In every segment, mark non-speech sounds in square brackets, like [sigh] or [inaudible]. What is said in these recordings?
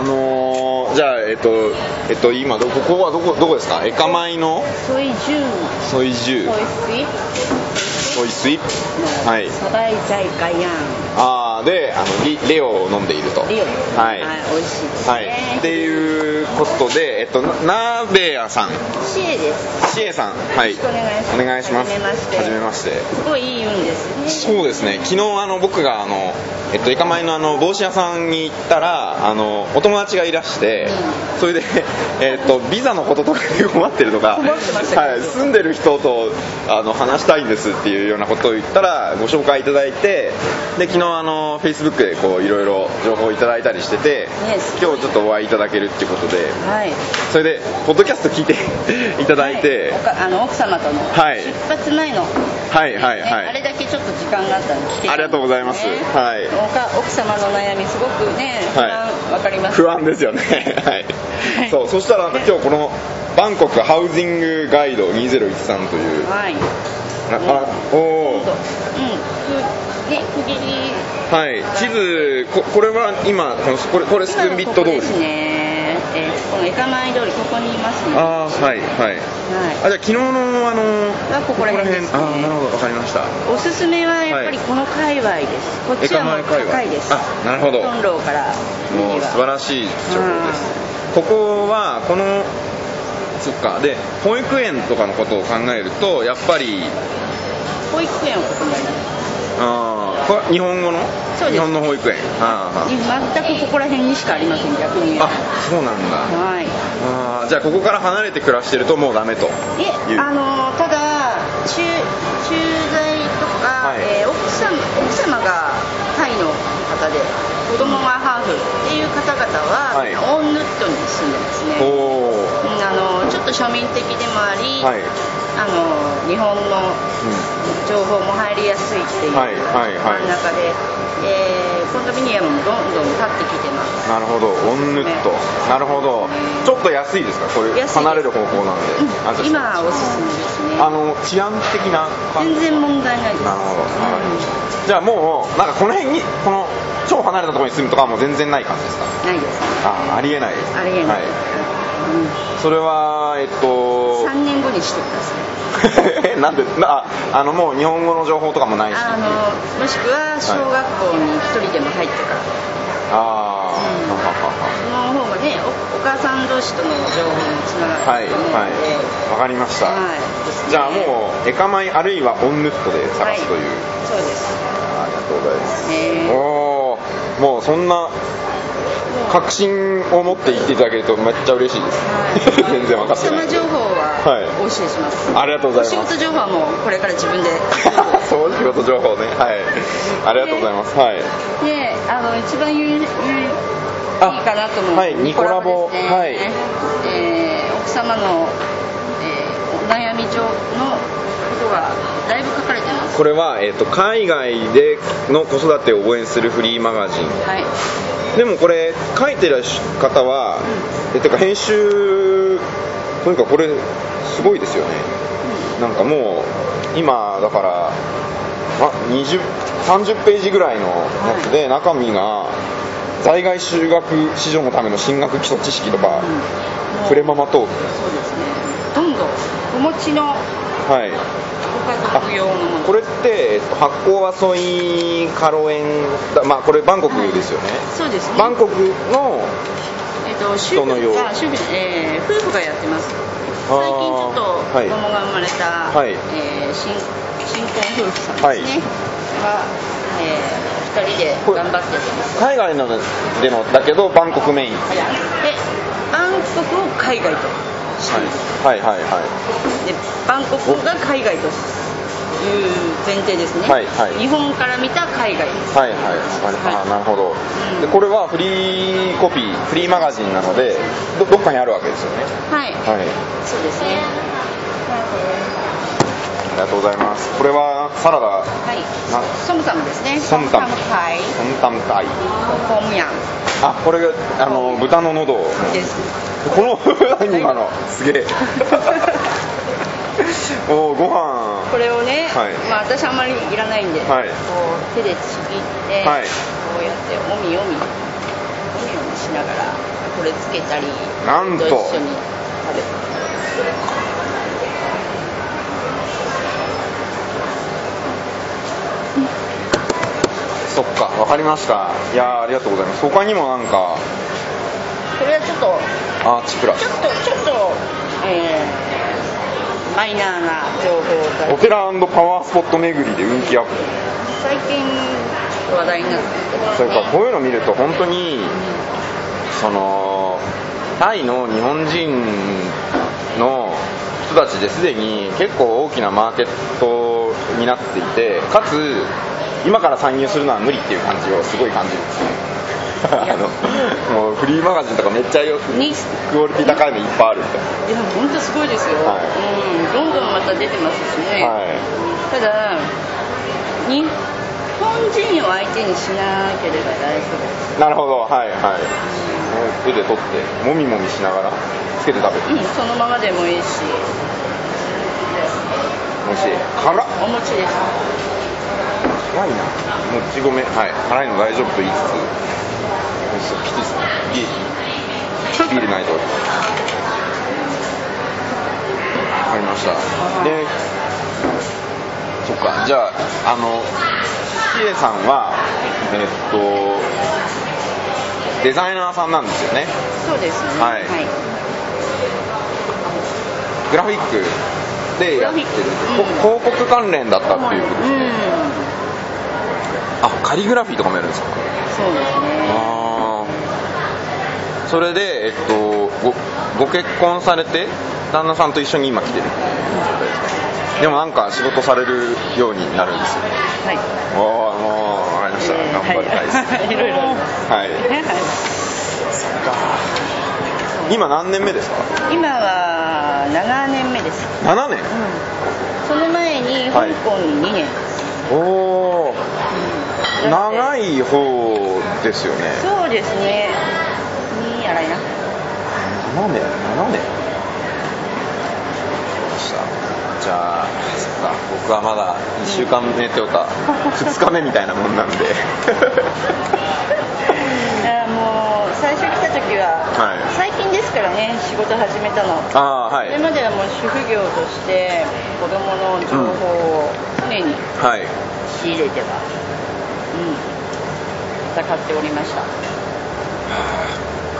あのー、じゃあえっとえっと今どこここはどこどこですか？エカマイの？ソイジュソイジュソイスイ？ソイスイ？はい。サバイジャイガヤンあーであのリレオを飲んでいると。リオはい、美味しいですね、はい、っていうことで、えっと、な鍋屋さん。シエです。シエさん。はい。お願いします。はじめまして。すごいいい運ですね。そうですね。昨日あの僕があの、えっと、エカマイのあの帽子屋さんに行ったらあのお友達がいらしてそれで、えっと、ビザのこととかに困ってるとか困ってましたはい、住んでる人とあの話したいんですっていうようなことを言ったらご紹介いただいてで昨日あの Facebook でこういろいろ情報をいただいたりしてて、今日ちょっとお会いいただけるっていうことで。はい。それでポッドキャスト聞いて [laughs] いただいて、はい。おかあの奥様とのはい。出発前の、はいはいはい。ねあれだけちょっと時間があったんで聞けたねありがとうございます。はい。おか奥様の悩みすごくね不はい。安わかります。不安ですよね。[laughs] はい、はい。そうそしたら今日このバンコクハウジングガイド2013という。はい。ああおおうんふね区切りはい。地図ここれは今このこれこれスクンビット通りですね、えーこのエカマイ通りここにいますね。ああはいはい。はあじゃあ昨日のあのはここら辺ね。あーなるほどわかりました。い、おすすめはやっぱりこの界隈です、こっちはもう高いです。あなるほど。本楼からもう素晴らしい情報です。ここはこのそっか。で保育園とかのことを考えるとやっぱり保育園をここにありますああこれは日本語の？そうです。日本の保育園。ああ。全くここら辺にしかありません逆にあそうなんだ。はい。あーじゃあここから離れて暮らしてるともうダメとでいう。あのただ駐駐在とか、はい。えー奥様奥様がタイの方で子供がハーフっていう方々は、はい。オンヌットに住んでますね。おおうんあのちょっと庶民的でもあり、はい、あの日本の情報も入りやすいっていうはいはいはい。真ん中で、えーコンドミニアムもどんどん立ってきてます。なるほど。オンヌット。なるほど。ちょっと安いですか？これ離れる方向なんで、あじゃあ今はおすすめですね。あの治安的な全然問題ないです。なるほど、はい、じゃあもうなんかこの辺にこの超離れたところに住むとかはもう全然ない感じですか？ないです。あありえないです。ありえない、はい、それはえっと3年後にしてください。[laughs] なんでなあのもう日本語の情報とかもないしあのもしくは小学校に一人でも入ってから、ああ、うん。はははその方がねおお母さん同士との情報もつながはいると思うので、はいわかりました、はい。じゃあもうエカマイあるいはオンヌットで探すという、そうです。ありがとうございます、ね。おおもうそんな確信を持って言っていただけるとめっちゃ嬉しいです、全然分かってない。情報ははい。お教えします、ありがとうございます。お仕事情報はもうこれから自分で。[laughs] そう仕事情報ね。はい。ありがとうございます、はい。であの一番有有いいあかなと思う。はい。ニコラボ。ね。はい。えー奥様の、えーお悩み上のことがだいぶ書かれてます？これは、えー、と海外での子育てを応援するフリーマガジン。はい。でもこれ書いてる方は、えてか編集というかこれすごいですよね。なんかもう今だからあ20 30ページぐらいのやつで、中身が在外修学子女のための進学基礎知識とか、プレママトークそうですね。どんどんお持ちのはい。ご家族用のものこれって、えっと、発酵はソイカロエンだまあこれバンコクですよね、そうですね。バンコクの人のよう。が主婦、えー夫婦がやってます。最近ちょっと子はい。供が生まれた、はい。えー新新婚夫婦さんですね、はい。が、えー、2人で頑張って海外のでのだけどバンコクメイン。でバンコクを海外としてます、はい。はいはいでバンコクが海外と前提ですね、はいはい。日本から見た海外です。はいはい。ああなるほど、うん。でこれはフリーコピーフリーマガジンなのでどどっかにあるわけですよね。はい、はい。そうですね。ありがとうございます。これはサラダはい。な？ソムタムですね。ソムタム。パイソンタムタイ。コムヤン。あこれがあの豚の喉。です。この [laughs] 今のすげえ [laughs] おーご飯。これをね、はい。まあ私あんまりいらないんで、はい。こう手でちぎって、はい。こうやっておみおみおみおみしながらこれつけたりなんと。一緒に食べてそっかわかりました。いやーありがとうございます。他にもなんか。これはちょっとアーチプラス。ちょっとちょっと、えーマイナーな情報が。お寺パワースポット巡りで運気アップ。最近話題になってそれからこういうの見ると本当にそのタイの日本人の人たちですでに結構大きなマーケットになっていてかつ今から参入するのは無理っていう感じをすごい感じるんですねあのもうフリーマガジンとかめっちゃよに。クオリティ高いのいっぱいあるみたいいや本当すごいですよ、はい。うん、どんどんまた出てますしね、はい。ただ日本人を相手にしなければ大丈夫です。ななるほど。はいはい。手で取ってもみもみしながらつけて食べるうんそのままでもいいし。美味しい。辛っ。お餅です辛いな。もち米はい。辛いの大丈夫と言いつつ。美味しいきついですねビールビールないと。わかりました。でそっか。じゃああのシエさんはえっとデザイナーさんなんですよね？そうですね。はい。グラフィックでやってる、広告関連だったっていうことですね、うんあカリグラフィーとかもやるんですか？そうですね。ああそれで、えっと、ごご結婚されて旦那さんと一緒に今来てる。ですかでもなんか仕事されるようになるんですよ。はい。おおもう分かりました、えー頑張りたいです、はい。い。ろい。ろはい。ねはい今何年目ですか？今は7年目です、7年？その前に香港に2年。です、おおうん長い方ですよね。そうですね。にやらいな。7年7年。じゃあそっか。僕はまだ1週間目というか2日目みたいなもんなんで。あもう最初来た時は、はい。最近ですからね仕事始めたの。ああはい。それまではもう主婦業として子供の情報を常にはい。仕入れては、うん、戦っておりました。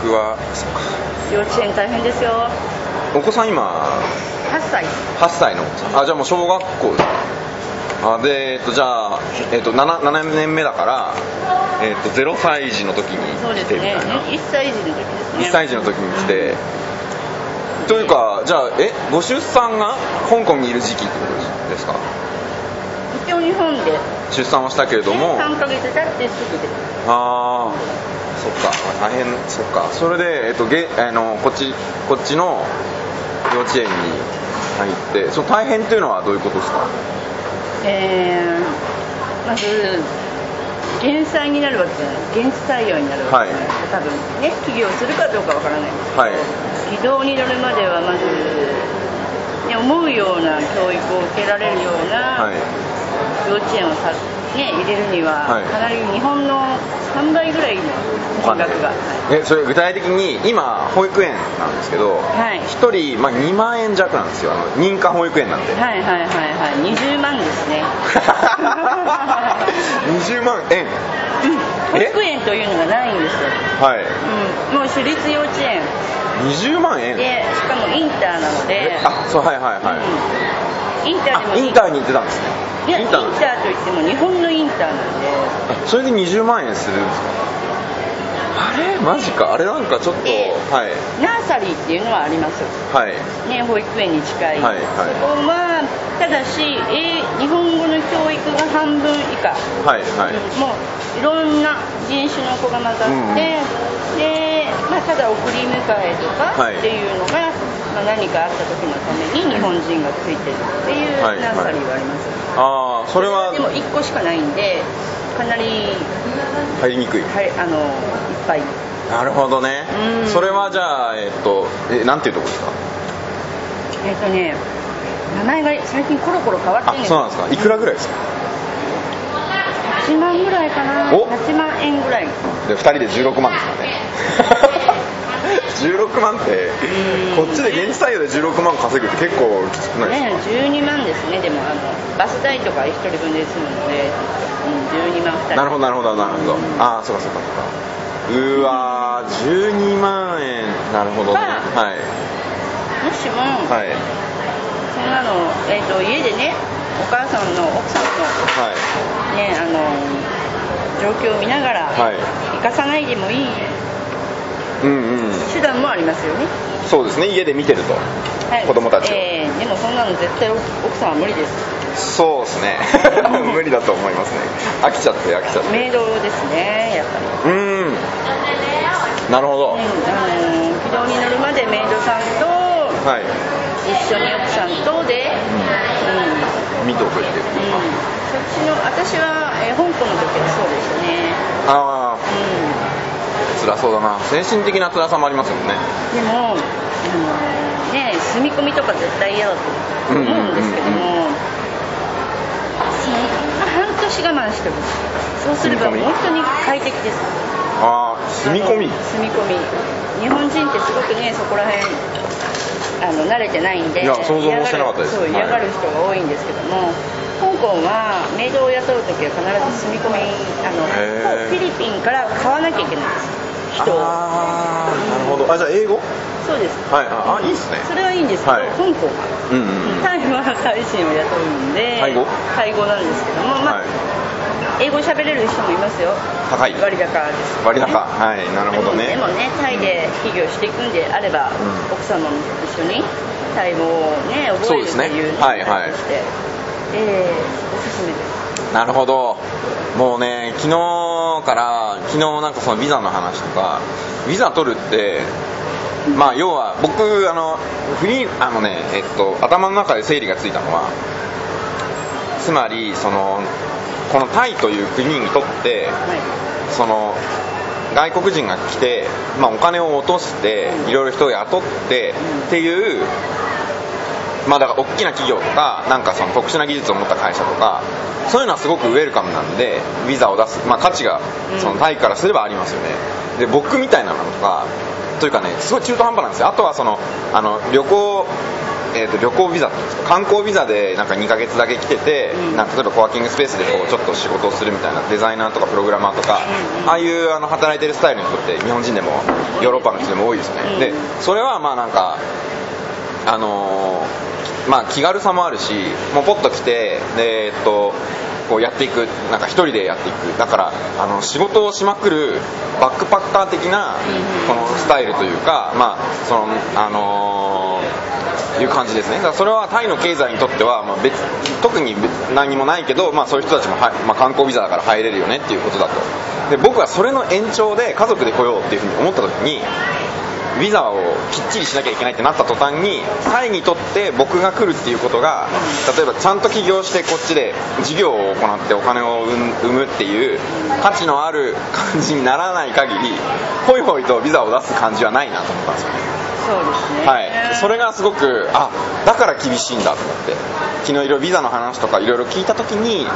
僕はそっか。幼稚園大変ですよ。お子さん今？8歳。8歳の。あじゃあもう小学校。ですかあでえっとじゃあ、えっと、7, 7年目だから、えっと、0歳児の時に来てみたいな。1歳児の時ですね。1歳児の時に来て、というかじゃあえご出産が香港にいる時期ってことですか？一応日本で出産はしたけれども。3ヶ月経ってすぐでああそっか。大変そっか。それで、えっと、げあのこっちこっちの幼稚園に入って。その大変っていうのはどういうことですか？えー、まず減災になるわけじゃない。減採用になるわけじゃない、多分ね起業するかどうかわからないんですけど、はい。軌道に乗るまではまず、ね、思うような教育を受けられるようなはい幼稚園をさ、ね、入れるには、はい。かなり日本の3倍ぐらいの金額が、はいえそれ具体的に今保育園なんですけど、はい。1人、まあ、2万円弱なんですよ。あの認可保育園なんで、はいはいはいはい。20万ですね。[laughs] 20万円。保育園というのがないんですよ、はい。うん、もう私立幼稚園。20万円？でしかもインターなので。あそうはいはいはい、うんインターでもあインターに行ってたんですね。いやインターといっても日本のインターなんで。あそれで20万円するんですか？あれ？マジか。あれなんかちょっとええ。はい。ナーサリーっていうのはあります。はい。ね保育園に近い、はいはい。そこはただし、えー日本語の教育が半分以下、はいはい。うんもういろんな人種の子が混ざって、うん。で、まあ、ただ送り迎えとかはい。っていうのが、まあ、何かあった時のために日本人がついてるっていうはいナーサリーはあります、ああそれはでも1個しかないんでかなり、入りにくい。はい、あのいっぱい。なるほどね。うん。それはじゃあえっとえなんていうとこですか？えっ、とね名前が最近コロコロ変わってるんですあそうなんですか。いくらぐらいですか？8万ぐらいかな。お。8万円ぐらい。で2人で16万ですかね16万ってこっちで現地採用で16万稼ぐって結構きつくないですねか、12万ですねでもあのバス代とか1人分で済むので、うん、12万2人。なるほどなるほどなるほど。ああそうかそうかそうか。うーわー12万円。なるほどね。まはい。もしも、はい。そんなの、えー、と家でねお母さんの奥さんのはい。ねあの状況を見ながら、はい。生かさないでもいい手段もありますよね、そうですね。家で見てると。はい、子供たちを。えーでもそんなの絶対奥さんは無理です。そうですね。[laughs] 無理だと思いますね。飽きちゃって飽きちゃって。メイドですねやっぱり。うーん。なるほど、うん。あの軌道に乗るまでメイドさんとはい、一緒に奥さんとで、うん。うん見ておくっていうそっちの私は、えー香港の時はそうでしたね。ああう辛そうだな。精神的な辛さもありますよね。んでもあのね住み込みとか絶対嫌だと思う。んですけども、その半年我慢してほしいそうすれば本当に快適です。ああ住み込み？住み込み。日本人ってすごくねそこら辺あの慣れてないんでいや想像もしてなかったです。嫌がる人が多いんですけども、香港はメイドを雇う時は必ず住み込みあのフィリピンから買わなきゃいけないんです人。をああなるほど。あじゃあ英語？そうです。はい。ああいいっすね。それはいいんですけど、はい。香港はうんうんうん。タイはタイ人を雇うんでタイ語？タイ語なんですけども、まあはい。英語喋れる人もいますよ。高い。割高です、割高。はいなるほどね。でもねタイで企業していくんであれば、うん。奥様も一緒にタイ語をね覚えるそうですね。というはいはい。として、えすすめです。なるほど。もうね昨日から昨日なんかそのビザの話とかビザ取るってまあ要は僕あのフリーあのねえっと頭の中で整理がついたのはつまりそのこのタイという国にとってはい。その外国人が来て、まあ、お金を落としていろいろ人を雇ってっていうまあだから大きな企業とかなんかその特殊な技術を持った会社とかそういうのはすごくウェルカムなんでビザを出す、まあ、価値がそのタイからすればありますよね。で僕みたいなのとかというかねすごい中途半端なんですよ。あとはそのあの旅行えー、と旅行ビザっていうんですか観光ビザでなんか2ヶ月だけ来てて、うん。なんか例えばコワーキングスペースでこうちょっと仕事をするみたいなデザイナーとかプログラマーとか、うん。ああいうあの働いてるスタイルの人って日本人でもヨーロッパの人でも多いですよね、うん。でそれはまあなんかあのーまあ気軽さもあるしもうポッと来てでえっとこうやっていく。なんか一人でやっていく。だからあの仕事をしまくるバックパッカー的なうんこのスタイルというかまあそのあのーいう感じですね。だからそれはタイの経済にとっては、まあ、別特に別何もないけど、まあ、そういう人たちもは、まあ、観光ビザだから入れるよねっていうことだと。で僕はそれの延長で家族で来ようっていうふうに思った時にビザをきっちりしなきゃいけないってなった途端にタイにとって僕が来るっていうことが例えばちゃんと起業してこっちで事業を行ってお金を生むっていう価値のある感じにならない限りホイホイとビザを出す感じはないなと思ったんですよね。そうですね。はい、それがすごくあだから厳しいんだと思って昨日いろいろビザの話とかいろいろ聞いた時に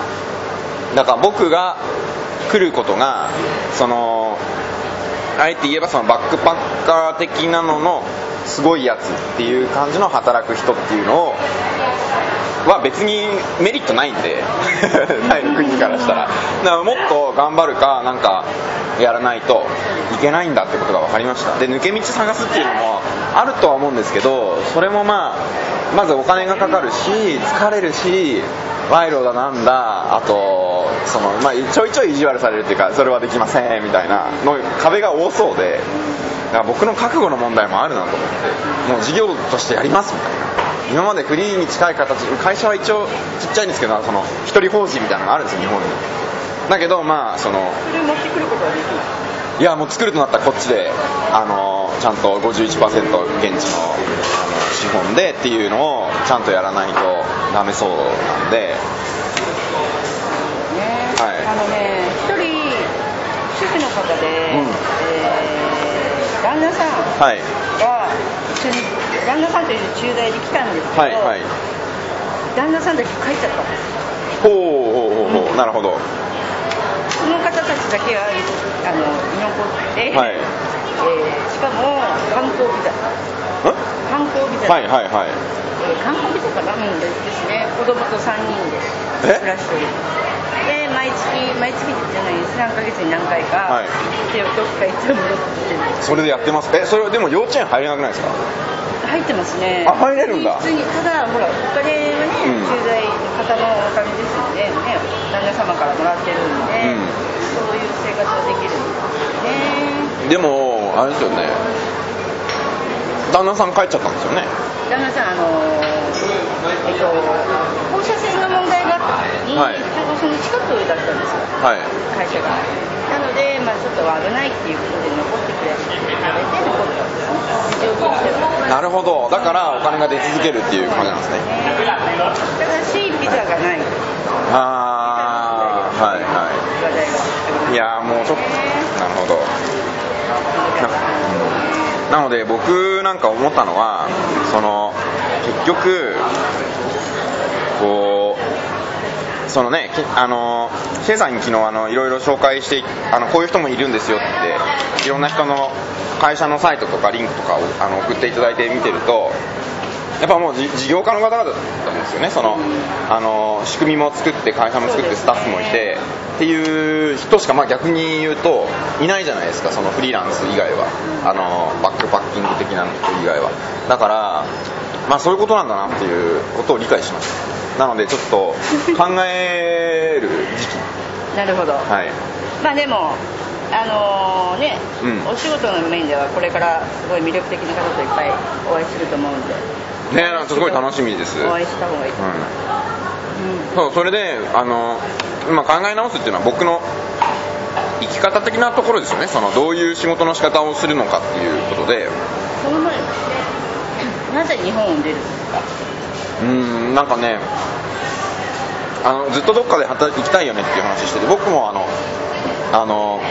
だから僕が来ることがそのあえて言えばそのバックパッカー的なののすごいやつっていう感じの働く人っていうのをは別にメリットないんで。タイの国からしたら。だからもっと頑張るかなんかやらないといけないんだってことが分かりました。で抜け道探すっていうのもあるとは思うんですけどそれもまあまずお金がかかるし疲れるし賄賂だなんだあとその、まあ、ちょいちょい意地悪されるっていうかそれはできませんみたいなの壁が多そうでだから僕の覚悟の問題もあるなと思ってもう事業としてやりますみたいな。今までフリーに近い形会社は一応ちっちゃいんですけどその一人法人みたいなのがあるんですよ日本に。だけどまあそのそれを持ってくることはできないいやもう作るとなったらこっちであのちゃんと51%現地のあの資本でっていうのをちゃんとやらないとダメそうなんで。ね、はい。あのね一人主婦の方で、うん。えー旦那さん。はいが一緒に旦那さんと一緒に駐在で来たんですけど、はいはい。旦那さんだけ帰っちゃったんですほうほうほうほう、うん。なるほど。その方たちだけはあの居残って、はい。えーしかも観光ビザ。ん観光ビザ、はいはいはい。えー観光ビザかなうんですね。子供と3人でえ？暮らしてるで毎月毎月じゃないです。何ヶ月に何回か。はい。行ってどっか行って戻ってるそれでやってます？えそれでも幼稚園入れなくないですか？入ってますね。あ入れるんだ。普通にただほらお金はね、うん。駐在の方のお金ですよね。ね旦那様からもらってるんで、うん。そういう生活はできるんですよね。でもあれですよね。旦那さん帰っちゃったんですよね？旦那さんあのえっと放射線の問題があった時に、はいその近くだったんですよ。はい。会社が。なので、まあ、ちょっと危ないっていうことで残ってくれって言われて残ったんですねなるほど。だからお金が出続けるっていう感じなんですね。ただしビザがない。ああはいはい。いやーもうちょっとなるほど。ななので僕なんか思ったのはその結局そのねあのシェイさんに昨日あのいろいろ紹介してあのこういう人もいるんですよっていろんな人の会社のサイトとかリンクとかをあの送っていただいて見てるとやっぱもう事業家の方々だったんですよね。そのあの仕組みも作って会社も作ってスタッフもいてっていう人しかまあ逆に言うといないじゃないですか。そのフリーランス以外は。あのバックパッキング的な人以外は。だからまあそういうことなんだなっていうことを理解しました。なのでちょっと考える時期。[laughs] なるほど、はい。まあでもあのね、うん。お仕事の面ではこれからすごい魅力的な方といっぱいお会いすると思うんで。ねなんかすごい楽しみです。お会いした方がいい。と思います、うん、そうそれであの今考え直すっていうのは僕の生き方的なところですよね。そのどういう仕事の仕方をするのかっていうことで。その前になぜ日本を出るんですかうーんなんかねあのずっとどっかで働き行きたいよねっていう話してて僕もあのあの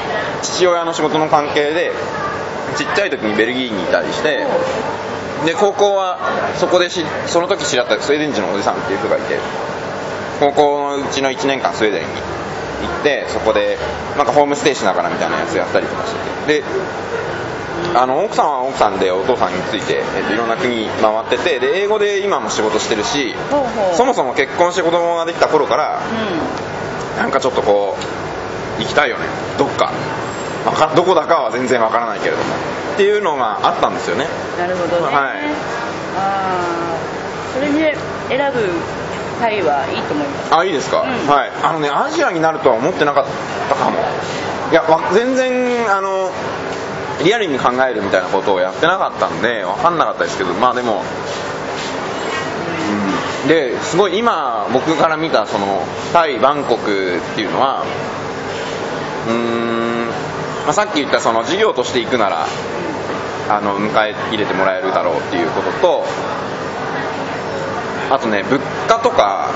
父親の仕事の関係でちっちゃい時にベルギーにいたりしてで高校はそこでしその時知り合ったスウェーデン人のおじさんっていう人がいて高校のうちの1年間スウェーデンに行ってそこでなんかホームステイしながらみたいなやつやったりとかしてて。であの奥さんは奥さんでお父さんについて、えっと、いろんな国回っててで英語で今も仕事してるしそもそも結婚して子供ができた頃からうなんかちょっとこう行きたいよね。どっか。わかどこだかは全然わからないけれども。っていうのがあったんですよね。んなるほどね、はい。ああそれで選ぶタイはいいと思います。あいいですか、うん。はい。あのねアジアになるとは思ってなかったかも。いやわ全然あのリアルに考えるみたいなことをやってなかったんで分かんなかったですけどまあでも、うん、ですごい今僕から見たそのタイバンコクっていうのはうーん、まあ、さっき言ったその事業として行くならあの迎え入れてもらえるだろうっていうこととあとね物価とか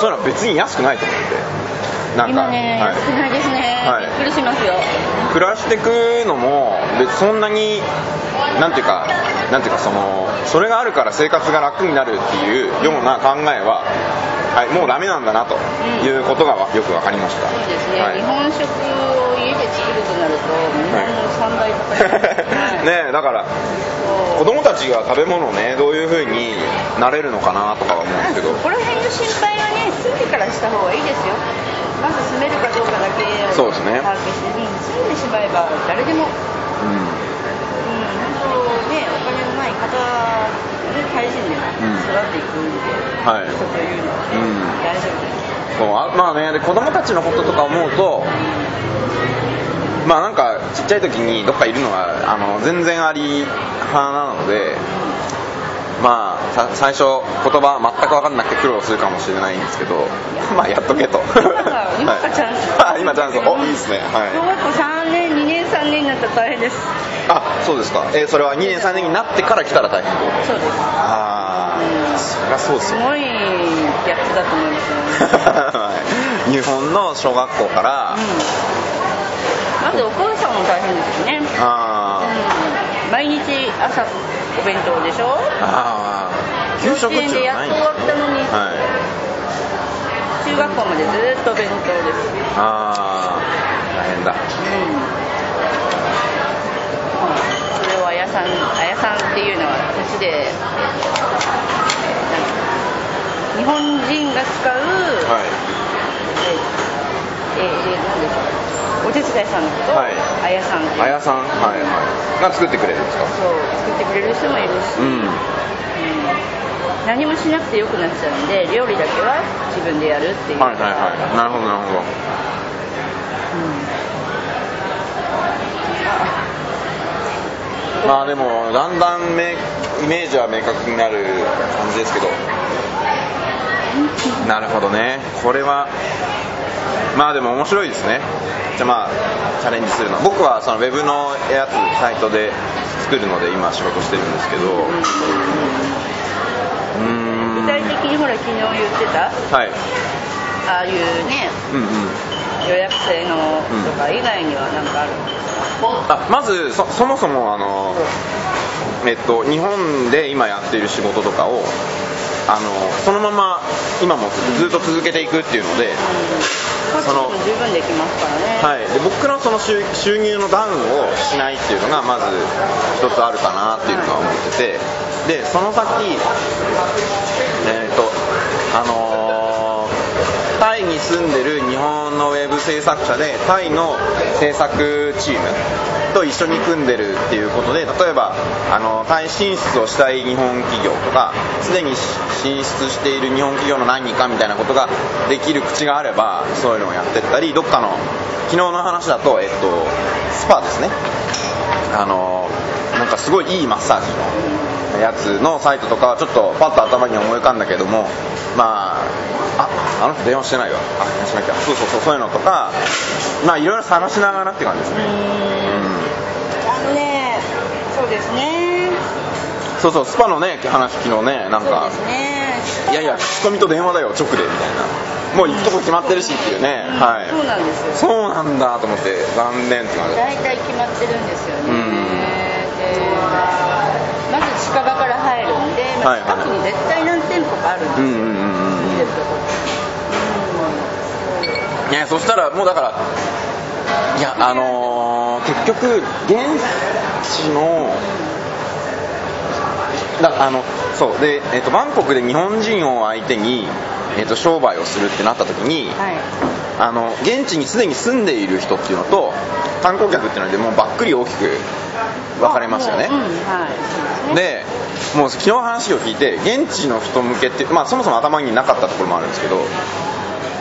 そういうのは別に安くないと思ってなんか今ね、はい。少ないですね、はい。びっくりしますよ。暮らしていくのも別そんなになんていうかなんていうかそのそれがあるから生活が楽になるっていうような考えは、はい、もうダメなんだなということがよく分かりました、そうですね、はい。日本食を家で作るとなると日本の3倍かかはいねえだから子供たちが食べ物をねどういう風になれるのかなとかは思うんですけど。ここら辺の心配はね住んでからした方がいいですよまず住めるかどうかだけそうですね。把握して、うん住んでしまえば誰でも、うん、うん。本当ねお金のない方で大臣でん育っていくんで、はい。人というのは。ね、うん。大丈夫ですそうあまあねで子供たちのこととか思うとまあなんかちっちゃい時にどっかいるのはあの全然あり派なのでまあさ最初言葉全く分かんなくて苦労するかもしれないんですけど [laughs] まあやっとけと。[laughs] [laughs] 今チャンス。はいあ今チャンス。おいいですね。はい。小学校3年2年3年になったら大変です。あそうですか。えーそれは2年3年になってから来たら大変。そうです。ああそりゃそうですよ。すごいギャップだと思いますね。はい日本の小学校から、まずお母さんも大変ですよね、あー。うん、毎日朝お弁当でしょ？あー給食っでやっと終わったのにはい。中中学校までずっと勉強です。ああ大変だ。それをあやさんあやさんっていうのは私で日本人が使う、はいえでしょうお手伝いさんのこと？を、はい。あやさん。あやさんはいはい。が作ってくれるんですか？そう作ってくれる人もいるし、うん。何もしなくてよくなっちゃうんで料理だけは自分でやるっていう。はいはいはい。なるほどなるほど。まあでもだんだんめイメージは明確になる感じですけど。なるほどね。これはまあでも面白いですね。じゃあまあチャレンジするの。僕はそのウェブのやつサイトで作るので今仕事してるんですけど。うーん。具体的にほら昨日言ってた？はい。ああいうねうんうん。予約制のとか以外には何かあるんですか、あまずそそもそもあの、えっと、日本で今やっている仕事とかをあのそのまま今もずっと続けていくっていうので,、その十分できますからね、はい、で僕のその収収入のダウンをしないっていうのがまず一つあるかなっていうのは思ってて。でその先えっとあのータイに住んでる日本のウェブ制作者でタイの制作チームと一緒に組んでるっていうことで例えばあのタイ進出をしたい日本企業とかすでに進出している日本企業の何人かみたいなことができる口があればそういうのをやってったりどっかの昨日の話だと、えっと、スパですね。あのなんかすごいいいマッサージのやつのサイトとかはちょっとパッと頭に思い浮かんだけどもまあああの人電話してないわ。あ電話しなきゃ。そうそうそうそういうのとかまあいろいろ探しながらって感じですね。あのねそうですね。そうそうスパのね話昨日ねなんかいやいや口コミと電話だよ直でみたいな。もう行くとこ決まってるしっていうね、うんはい。そうなんですよ。そうなんだと思って残念って感じ。大体決まってるんですよね、うん近場から入るんで、まあはいはい。近くに絶対何店舗かあるんですよ、うんうんうんうん見てるとこねそしたらもうだからいやあのー結局現地のだあのそう。で、えっとバンコクで日本人を相手に、えっと商売をするってなった時に、はい。あの現地にすでに住んでいる人っていうのと観光客っていうのでもうばっくり大きく分かれますよね。はい。でもう昨日話を聞いて現地の人向けって、まあ、そもそも頭になかったところもあるんですけど、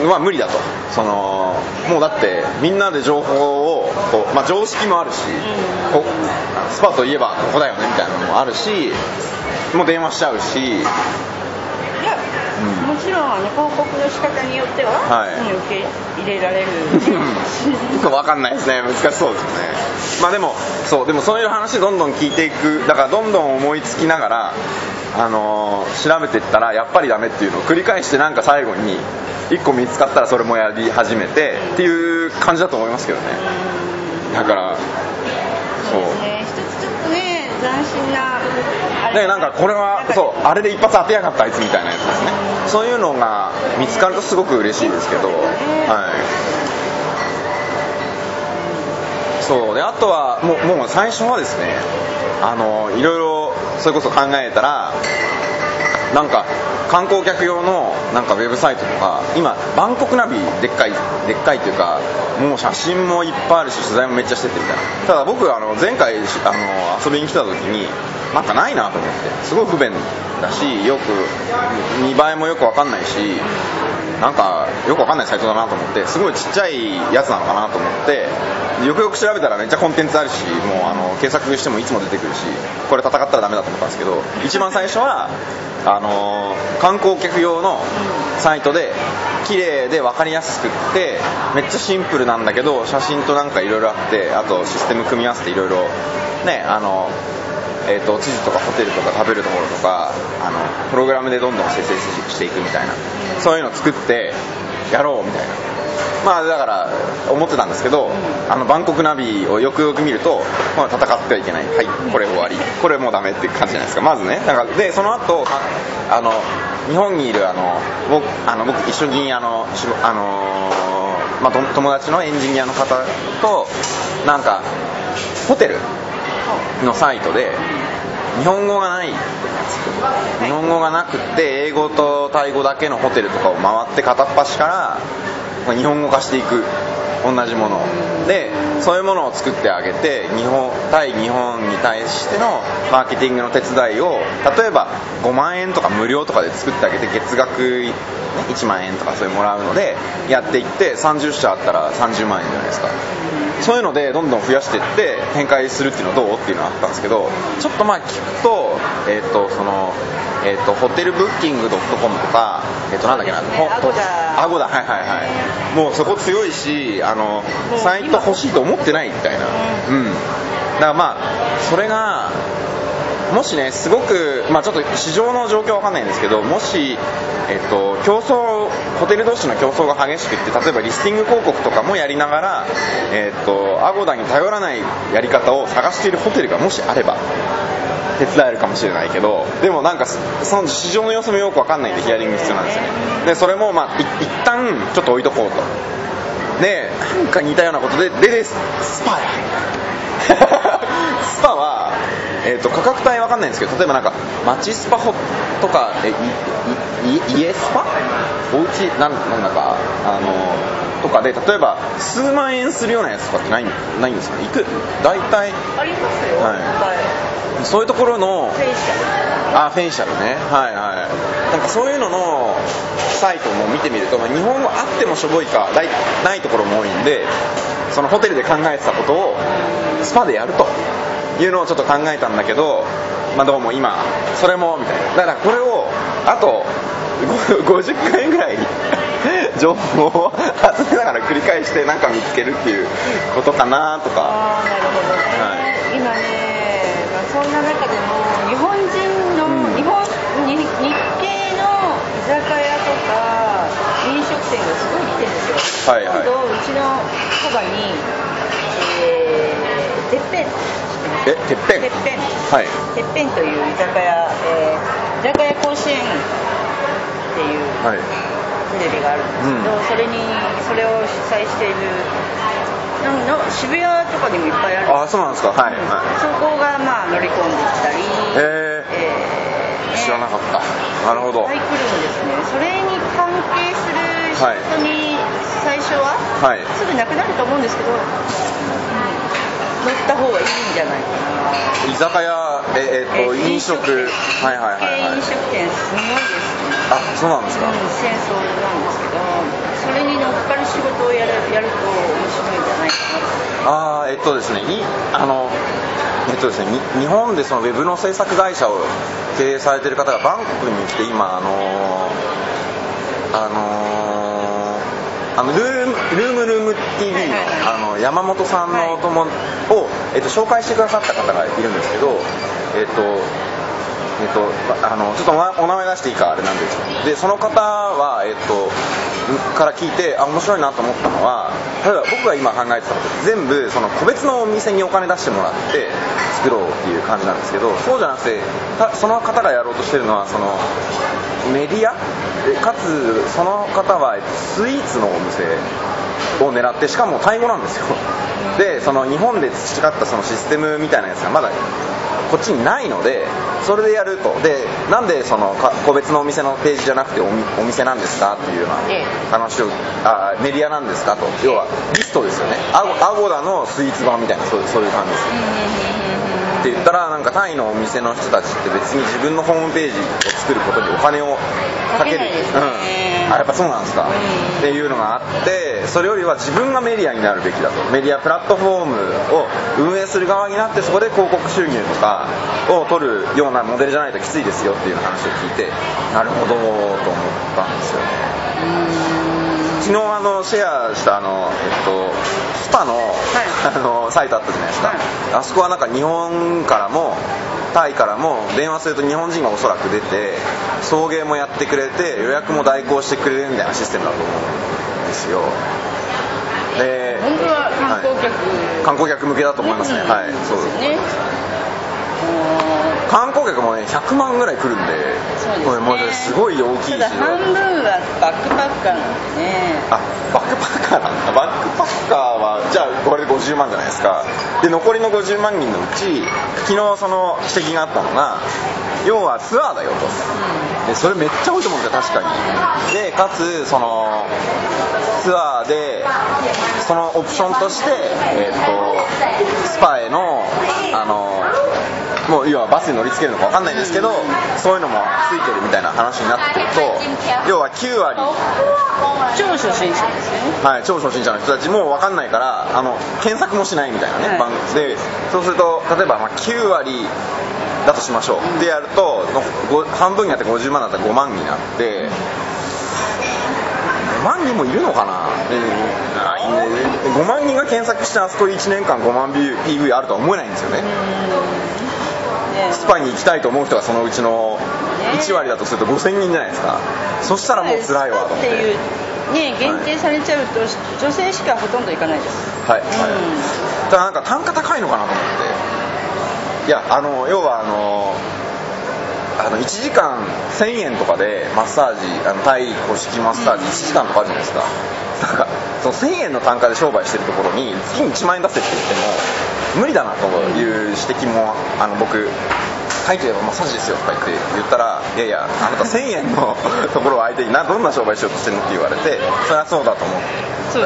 まあ、無理だと。そのもうだってみんなで情報をこう、まあ、常識もあるし、こうスパといえばここだよねみたいなのもあるしもう電話しちゃうしちろんあの広告の仕方によっては、はい。受け入れられる。[laughs] 分かんないですね。難しそうですね。まあでもそうでもそういう話どんどん聞いていく。だからどんどん思いつきながらあのー調べていったらやっぱりダメっていうのを繰り返してなんか最後に1個見つかったらそれもやり始めてっていう感じだと思いますけどね。だからそう。ね。一つちょっとね斬新なあでなんかこれはそうあれで一発当てやがったあいつみたいなやつですね。そういうのが見つかるとすごく嬉しいですけど。はい。そう。であとはもうもう最初はですねあのいろいろそれこそ考えたらなんか観光客用のなんかウェブサイトとか今バンコクナビでっかいでっかいというかもう写真もいっぱいあるし取材もめっちゃしててみたいな。ただ僕あの前回あの遊びに来た時になんかないなと思ってすごい不便だしよく見栄えもよく分かんないしなんかよくわかんないサイトだなと思ってすごいちっちゃいやつなのかなと思ってよくよく調べたらめっちゃコンテンツあるしもうあの検索してもいつも出てくるしこれ戦ったらダメだと思ったんですけど一番最初はあの観光客用のサイトで綺麗で分かりやすくってめっちゃシンプルなんだけど写真となんかいろいろあってあとシステム組み合わせていろいろねあのえー、と地図とかホテルとか食べるところとかあのプログラムでどんどん生成していくみたいな。そういうのを作ってやろうみたいな。まあだから思ってたんですけど、あのバンコクナビをよくよく見ると、まあ、戦ってはいけない。はいこれ終わり。これもうダメって感じじゃないですか。まずね。だかでその後あの日本にいるあの僕あの僕一緒にあのあのまあ、友達のエンジニアの方となんかホテルのサイトで日本語がない。日本語がなくって英語とタイ語だけのホテルとかを回って片っ端から日本語化していく。同じものでそういうものを作ってあげて日本対日本に対してのマーケティングの手伝いを例えば5万円とか無料とかで作ってあげて月額ね1万円とかそれもらうのでやっていって30社あったら30万円じゃないですか。そういうのでどんどん増やしていって展開するっていうのはどうっていうのがあったんですけどちょっとまあ聞くと,、えーとそのえーとホテルブッキングドットコムとか、えー、となんだっけなほ Agoda。Agoda はいはいはい。もうそこ強いしあのサイト欲しいと思ってないみたいな。うん。だからまあそれがもしね、すごく、まあ、ちょっと市場の状況は分かんないんですけど、もし、えっと、競争、ホテル同士の競争が激しくって、例えばリスティング広告とかもやりながら、えっと、 Agoda に頼らないやり方を探しているホテルがもしあれば、手伝えるかもしれないけど、でもなんか、その市場の様子もよく分かんないんで、ヒアリング必要なんですよね。で、それも、まあ、い一旦ちょっと置いとこうと。で、なんか似たようなことで、で、で、スパや。[laughs] スパは、えー、と価格帯わかんないんですけど例えばなんか街スパホとかえいいい家スパ？お家なんなんだかあのとかで例えば数万円するようなやつとかってないないんですかね？いく。大体。ありますよ、はい。そういうところのフェイシャル。あフェイシャルね。はいはい。なんかそういうののサイトも見てみると、まあ、日本語あってもしょぼいかないないところも多いんでそのホテルで考えてたことをスパでやるというのをちょっと考えたんだけど、まあ、どうも今それもみたいな。だからこれをあとご50回ぐらい [laughs] 情報を集めながら繰り返してなんか見つけるっていうことかなとか。ああなるほどね、はい。今ね、まあ、そんな中でも日本人の、うん。日本に日系の居酒屋とか飲食店がすごい来てるんですよ、はいはい。今度うちのそばに、えー、てっぺん。えてっぺん？てっぺん。はい。てっぺんという居酒屋、えー、居酒屋甲子園っていうはい。テレビがあるんですけど、うん。それにそれを主催しているなんの渋谷とかにもいっぱいある。あそうなんですか。はい、うん。はそこがまあ乗り込んできたり、い、へえーえ知らなかった。なるほど。いっぱい来るんですね。それに関係する人に最初は、はい。すぐなくなると思うんですけど、うん乗った方がいいんじゃないかな。居酒屋ええっとえ飲食はいはいはいはい。飲食店すごいですね。あそうなんですか、うん、戦争なんですけどそれに乗っかる仕事をやるやると面白いんじゃないかな。あーえっとですねいあのえっとですねに日本でそのウェブの制作会社を経営されてる方がバンコクに来て今あのーあのーあのルームルームルーム TV のあの山本さんの友を、えっと、紹介してくださった方がいるんですけどえっとえっと、あのちょっとお名前出していいかあれなんですけどでその方は、えっと、んから聞いてあ面白いなと思ったのは例えば僕が今考えてたこと全部その個別のお店にお金出してもらって作ろうっていう感じなんですけどそうじゃなくてたその方がやろうとしてるのはそのメディア？でかつその方はえっとスイーツのお店を狙ってしかもタイ語なんですよ。でその日本で培ったそのシステムみたいなやつがまだこっちにないのでそれでやると。でなんでそのか個別のお店のページじゃなくてお店なんですかっていうようなええ。話をあメディアなんですかと。要はリストですよね。アゴダのスイーツ版みたいなそうそういう感じですって言ったらなんかタイのお店の人たちって別に自分のホームページを作ることにお金をかける。ね。うん、あやっぱそうなんですか、うん。っていうのがあってそれよりは自分がメディアになるべきだとメディアプラットフォームを運営する側になってそこで広告収入とかを取るようなモデルじゃないときついですよっていう話を聞いてなるほど。と思ったんですよ。ね昨日あのシェアしたあの、えっと、スパの,、あのサイトあったじゃないですか、はい。あそこはなんか日本からもタイからも電話すると日本人がおそらく出て送迎もやってくれて予約も代行してくれるみたいなシステムだと思うんですよ。で本当は観光客、はい。観光客向けだと思いますね、うんはい。そう。ですよね観光客もね100万ぐらい来るんでこれもうねすごい大きいし半分はバックパッカーなんでね。あバックパッカーなんだ。バックパッカーはじゃあこれで50万じゃないですか。で残りの50万人のうち昨日その指摘があったのが要はツアーだよと。でそれめっちゃ多いと思うんですよ確かに。でかつそのツアーでそのオプションとして、えー、とスパへのあのもう要はバスに乗り継げるのか分かんないんですけどそういうのもついてるみたいな話になってくると要は9割超初心者ですよね。はい、超初心者の人たちも分かんないからあの検索もしないみたいなね、はい。番組。でそうすると例えばまあ9割だとしましょう、でやると半分になって50万だったら5万になって5万人もいるのかな、うん。あいいね。5万人が検索してあそこで1年間5万 PV あるとは思えないんですよね、ねスパに行きたいと思う人がそのうちの1割だとすると5000人じゃないですか。そしたらもう辛いわと。思ってね限定されちゃうと女性しかほとんど行かないです。はい、はい。うただなんか単価高いのかなと思って。いやあの要はあのあの1時間1000円とかでマッサージあのタイ古式マッサージ1時間とかあるじゃないですか。なんかその1000円の単価で商売してるところに月に1万円出せって言っても無理だなという指摘もあの僕タイといえばマッサージですよ。とか言って言ったらいやいやあなた1000円の [laughs] ところを相手になどんな商売しようとしてるのって言われてそれはそうだと思っ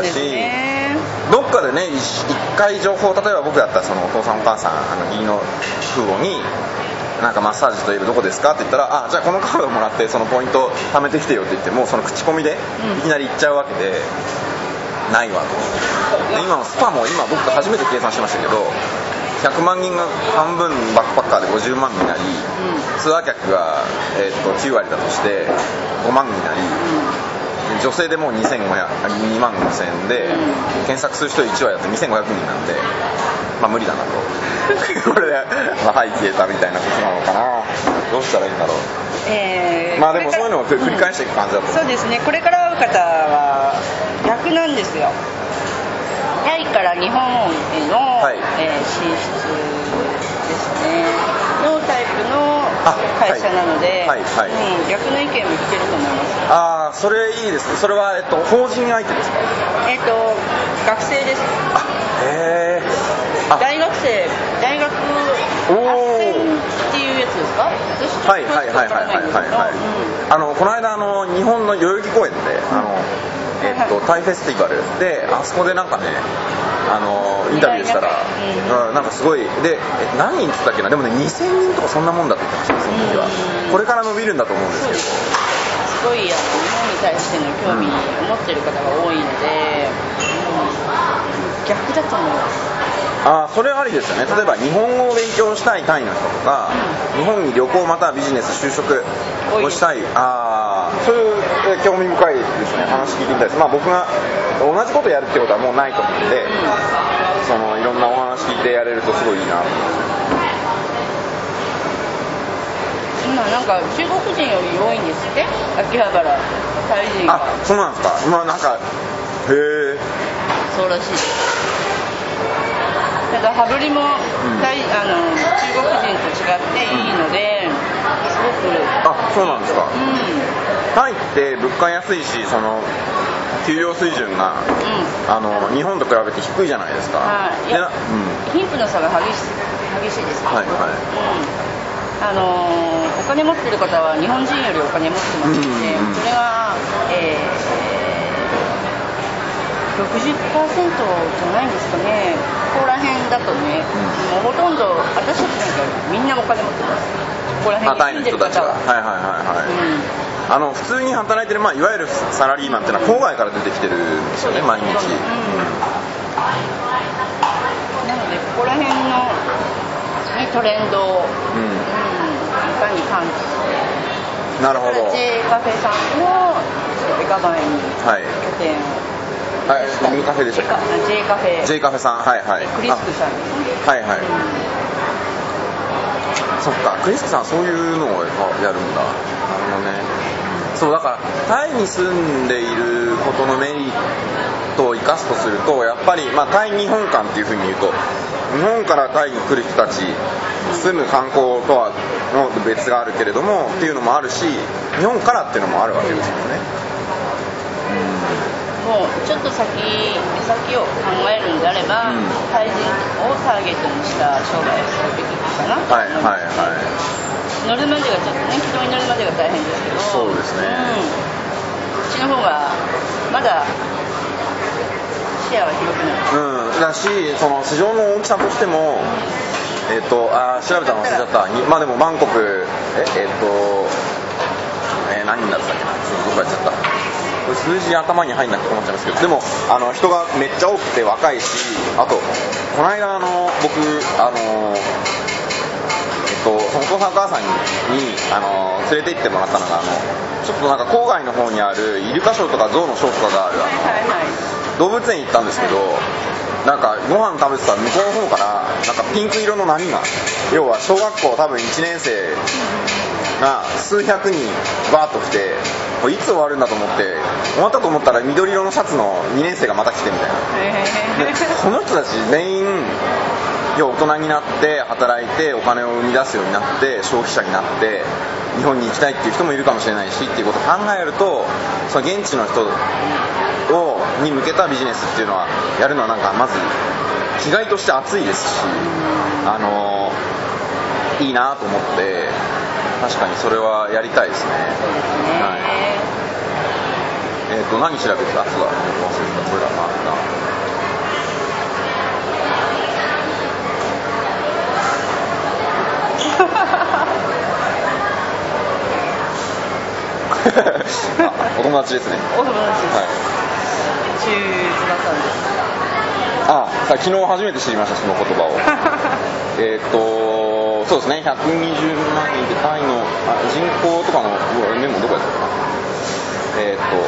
たしね。どっかでね一一回情報例えば僕だったらそのお父さんお母さんあの義理の空母になんかマッサージといえばどこですかって言ったらあじゃあこのカードもらってそのポイント貯めてきてよって言ってもうその口コミでうん。いきなり行っちゃうわけで、ないわと。で今のスパも今僕初めて計算しましたけど100万人が半分バックパッカーで50万になり、ツアー客が、えー、と9割だとして5万になり、女性でもう2500 2万5000円で、検索する人1割だと2500人なんで、まあ、無理だなと。[laughs] これで、まあ、はい消えたみたいなことなのかな。どうしたらいいんだろう。えーまあでもそういうのを繰り返していく感じだと。思うそうですね。これから会う方は逆なんですよ。タイから日本への、はい。えー進出ですね。のタイプのあ会社なので、はい。はい。はい。うん、逆の意見も聞けると思います。ああそれいいですね。それは、えっと、法人相手ですか？えっ、と学生です。あへえあ。大学生。大学おー。斡旋っていうやつですか？私はい。はい。はい。はい。はい。はい。はい。あのこの間あの日本の代々木公園であの、えっと、タイフェスティバル。であそこでなんかねあのインタビューしたら、うん。うんなんかすごいでえ何人って言ったっけな？でもね2000人とかそんなもんだって言ってましたその時はうん。これから伸びるんだと思うんですけど。すごいあの日本に対しての興味を持ってる方が多いので、うん。逆だと思いますあーそれありですよね。例えば日本語を勉強したいタイの人とか、日本に旅行またはビジネス就職をしたい。あー。そういうえー興味深いですね。話聞いてみたいです。まあ僕が同じことやるってことはもうないと思うんで、そのいろんなお話聞いてやれるとすごいいいな。と思います今なんか中国人より多いんですって？秋葉原タイ人が。あそうなんですか。まあなんかへえそうらしいですただ羽振りも、タイあの中国人と違っていいので、すごくあそうなんですか。うん。タイって物価安いしその給料水準がうん。あの日本と比べて低いじゃないですか、はい。いやうん。貧富の差が激し激しいですはいはい。うん。あのーお金持ってる方は日本人よりお金持ってますので、うんうん。それは、えー、60%じゃないんですかね。ここら辺だとね、もうほとんど私たちなんかみんなお金持ってます。ここら辺に住んでるの人たちは。方は。はいはいはいはい、あの普通に働いてる、まあ、いわゆるサラリーマンっていうのは郊外から出てきてるんですよね毎日、うん。なのでここら辺の、ね、トレンドを、うん、うんいかに感知してなるほど。カフェさんのベカバイにはい。拠点はい。ミニカフェでしたっ J カフェ。け J カフェさん。はいはい。クリスクさんですね。あはいはい、そっか。クリスクさんはそういうのをやるんだ。なるほどね。そうだからタイに住んでいることのメリットを生かすとするとやっぱり、まあ、タイ日本間っていうふうに言うと日本からタイに来る人たち住む観光とはの別があるけれどもっていうのもあるし日本からっていうのもあるわけですよねちょっと先目先を考えるんであれば、うん。タイ人をターゲットにした商売をするべきかな。とはい思いますはいはい。乗るまでがちょっとね軌道に乗るまでが大変ですけど。そうですね。うん、こっちの方がまだ視野は広くなる。うん、だしその市場の大きさとしてもえっ、とあー調べたの忘れちゃった。にまあでもバンコクええっ、とえー何人だったっけな。ちょっとどこやっちゃった数字頭に入んなくて困っちゃいますけどでもあの人がめっちゃ多くて若いしあとこの間あの僕あのえっと、そのお父さんお母さんにあの連れて行ってもらったのがあのちょっとなんか郊外の方にあるイルカショーとかゾウのショーとかがあるあのはいはい。動物園行ったんですけどなんかご飯食べてたら向こうの方からなんかピンク色の波が要は小学校多分1年生が数百人バーッと来てこれいつ終わるんだと思って終わったと思ったら緑色のシャツの2年生がまた来てみたいな。でへー。この人たち全員要は大人になって働いてお金を生み出すようになって消費者になって日本に行きたいっていう人もいるかもしれないしっていうことを考えるとその現地の人をに向けたビジネスっていうのはやるのはなんかまず気概として熱いですしあのいいなと思って確かにそれはやりたいですね。はい。えっ、と何調べてた？あそうだ。忘れてた。これだなあ [laughs] お友達ですね。お友達です、はい。中妻さんです。あさ昨日初めて知りましたその言葉を。[laughs] えっとそうですね。120万人でタイのあ人口とかのメモどこやったかな？えっ、とよ。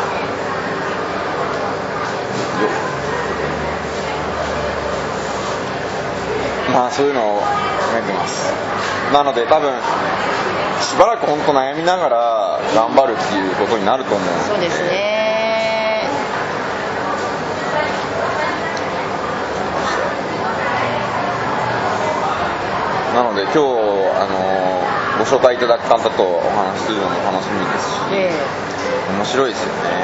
まあそういうのを考えてます。なので多分しばらく本当悩みながら頑張るっていうことになると思う。のそうですねなので今日あのご紹介いただく方とお話しするのも楽しみですしで、ね、面白いですよね。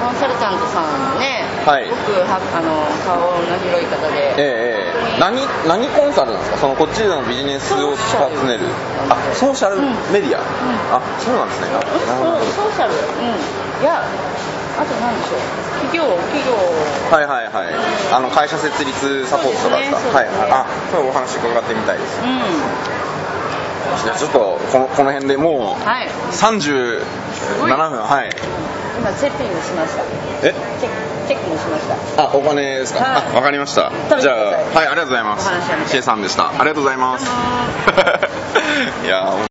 コンサルタントさんもね、はい。僕はあの顔の広い方で、ええええ。何何コンサルなんですか？そのこっちでのビジネスを尋ねるあソーシャルメディア、あそうなんですね。ソーシャル。うん。いやあと何でしょう？企業企業。はいはいはい。あの会社設立サポートとかですか？そうですねはいあそうお話伺ってみたいです。うん。じゃあちょっとこのこの辺でもうはい。37ごい。分はい。今チェックインしました。え？チェックチェックもしました。あお金ですか、はい。あわかりました。じゃあはいありがとうございます。シエさんでした。ありがとうございます。[laughs] いやー